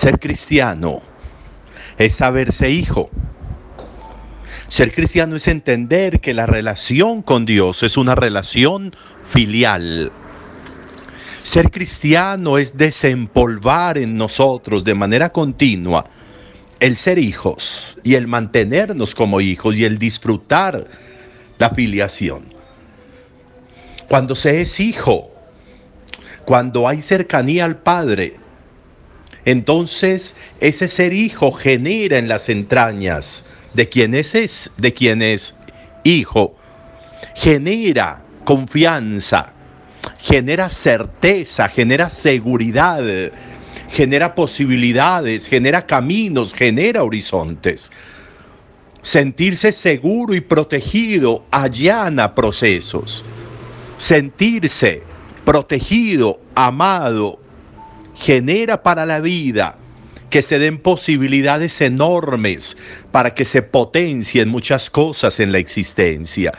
Ser cristiano es saberse hijo. Ser cristiano es entender que la relación con Dios es una relación filial. Ser cristiano es desempolvar en nosotros de manera continua el ser hijos y el mantenernos como hijos y el disfrutar la filiación. Cuando se es hijo, cuando hay cercanía al Padre, entonces ese ser hijo genera en las entrañas de quien es, de quien es hijo, genera confianza, genera certeza, genera seguridad, genera posibilidades, genera caminos, genera horizontes. Sentirse seguro y protegido allana procesos. Sentirse protegido, amado, genera para la vida que se den posibilidades enormes para que se potencien muchas cosas en la existencia.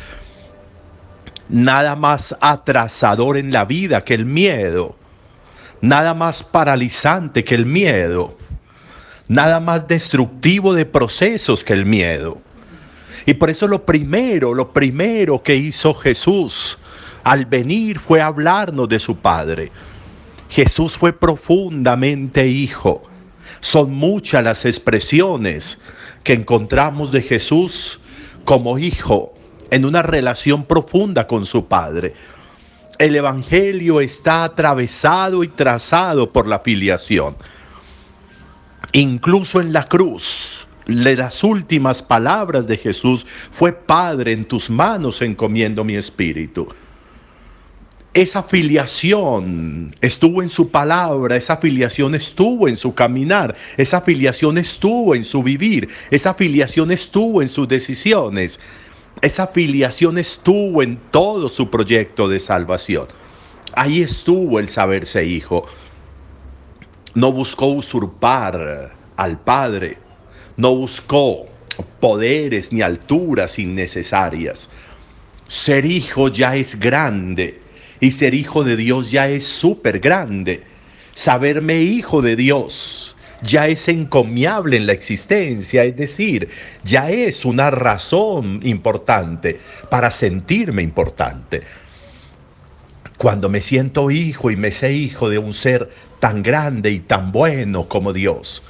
Nada más atrasador en la vida que el miedo. Nada más paralizante que el miedo. Nada más destructivo de procesos que el miedo. Y por eso lo primero, lo primero que hizo Jesús al venir fue hablarnos de su Padre. Jesús fue profundamente hijo. Son muchas las expresiones que encontramos de Jesús como hijo en una relación profunda con su Padre. El Evangelio está atravesado y trazado por la filiación. Incluso en la cruz, las últimas palabras de Jesús fue, Padre, en tus manos encomiendo mi espíritu esa filiación estuvo en su palabra, esa filiación estuvo en su caminar, esa filiación estuvo en su vivir, esa filiación estuvo en sus decisiones, esa filiación estuvo en todo su proyecto de salvación. Ahí estuvo el saberse hijo. No buscó usurpar al Padre, no buscó poderes ni alturas innecesarias. Ser hijo ya es grande y ser hijo de Dios ya es súper grande. Saberme hijo de Dios ya es encomiable en la existencia, es decir, ya es una razón importante para sentirme importante. Cuando me siento hijo y me sé hijo de un ser tan grande y tan bueno como Dios,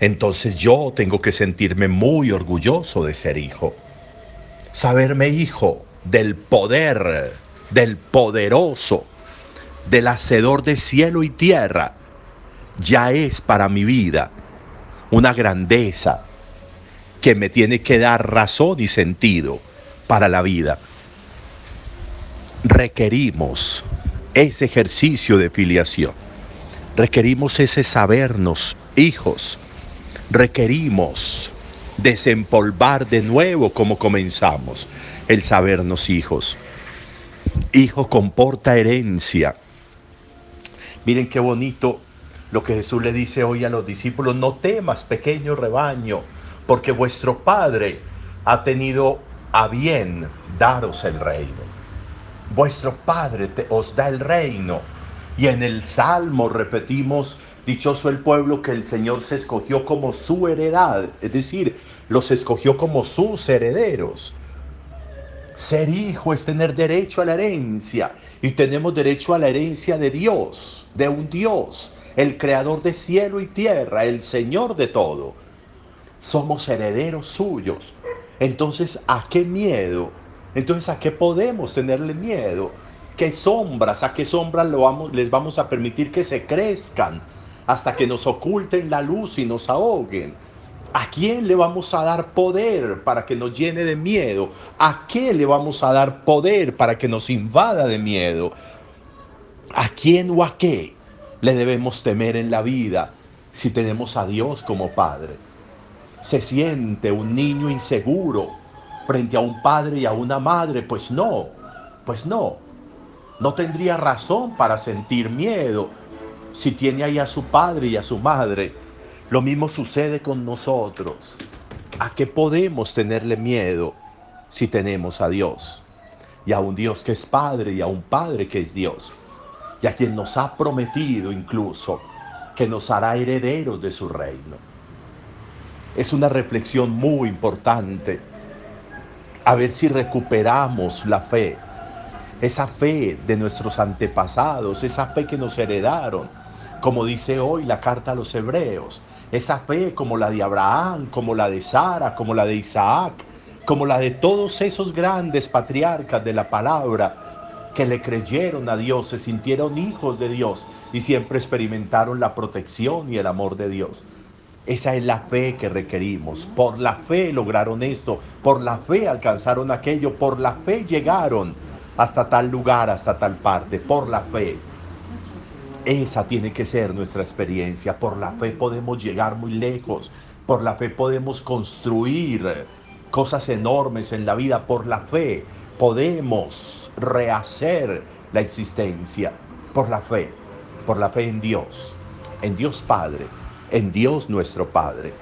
entonces yo tengo que sentirme muy orgulloso de ser hijo. Saberme hijo del poder del poderoso, del hacedor de cielo y tierra, ya es para mi vida una grandeza que me tiene que dar razón y sentido para la vida. Requerimos ese ejercicio de filiación. Requerimos ese sabernos hijos. Requerimos desempolvar de nuevo como comenzamos el sabernos hijos. Hijo comporta herencia. Miren qué bonito lo que Jesús le dice hoy a los discípulos, no temas, pequeño rebaño, porque vuestro Padre ha tenido a bien daros el reino. Vuestro Padre os da el reino. Y en el Salmo repetimos, dichoso el pueblo que el Señor se escogió como su heredad, es decir, los escogió como sus herederos. Ser hijo es tener derecho a la herencia y tenemos derecho a la herencia de Dios, de un Dios, el creador de cielo y tierra, el Señor de todo. Somos herederos suyos. Entonces, ¿a qué miedo? Entonces, ¿a qué podemos tenerle miedo? ¿Qué sombras? ¿A qué sombras lo vamos, les vamos a permitir que se crezcan hasta que nos oculten la luz y nos ahoguen? ¿A quién le vamos a dar poder para que nos llene de miedo? ¿A qué le vamos a dar poder para que nos invada de miedo? ¿A quién o a qué le debemos temer en la vida si tenemos a Dios como Padre? ¿Se siente un niño inseguro frente a un padre y a una madre? Pues no, pues no. No tendría razón para sentir miedo si tiene ahí a su padre y a su madre lo mismo sucede con nosotros. ¿A qué podemos tenerle miedo si tenemos a Dios? Y a un Dios que es Padre y a un Padre que es Dios. Y a quien nos ha prometido incluso que nos hará herederos de su reino. Es una reflexión muy importante. A ver si recuperamos la fe, esa fe de nuestros antepasados, esa fe que nos heredaron, como dice hoy la carta a los hebreos, esa fe como la de Abraham, como la de Sara, como la de Isaac, como la de todos esos grandes patriarcas de la palabra que le creyeron a Dios, se sintieron hijos de Dios y siempre experimentaron la protección y el amor de Dios. Esa es la fe que requerimos. Por la fe lograron esto, por la fe alcanzaron aquello, por la fe llegaron hasta tal lugar, hasta tal parte, por la fe. Esa tiene que ser nuestra experiencia. Por la fe podemos llegar muy lejos. Por la fe podemos construir cosas enormes en la vida. Por la fe podemos rehacer la existencia. Por la fe. Por la fe en Dios. En Dios Padre. En Dios nuestro Padre.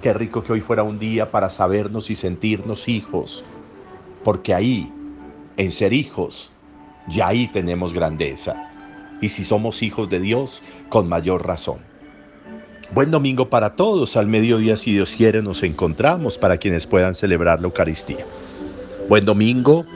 Qué rico que hoy fuera un día para sabernos y sentirnos hijos. Porque ahí, en ser hijos, ya ahí tenemos grandeza y si somos hijos de Dios, con mayor razón. Buen domingo para todos. Al mediodía, si Dios quiere, nos encontramos para quienes puedan celebrar la Eucaristía. Buen domingo.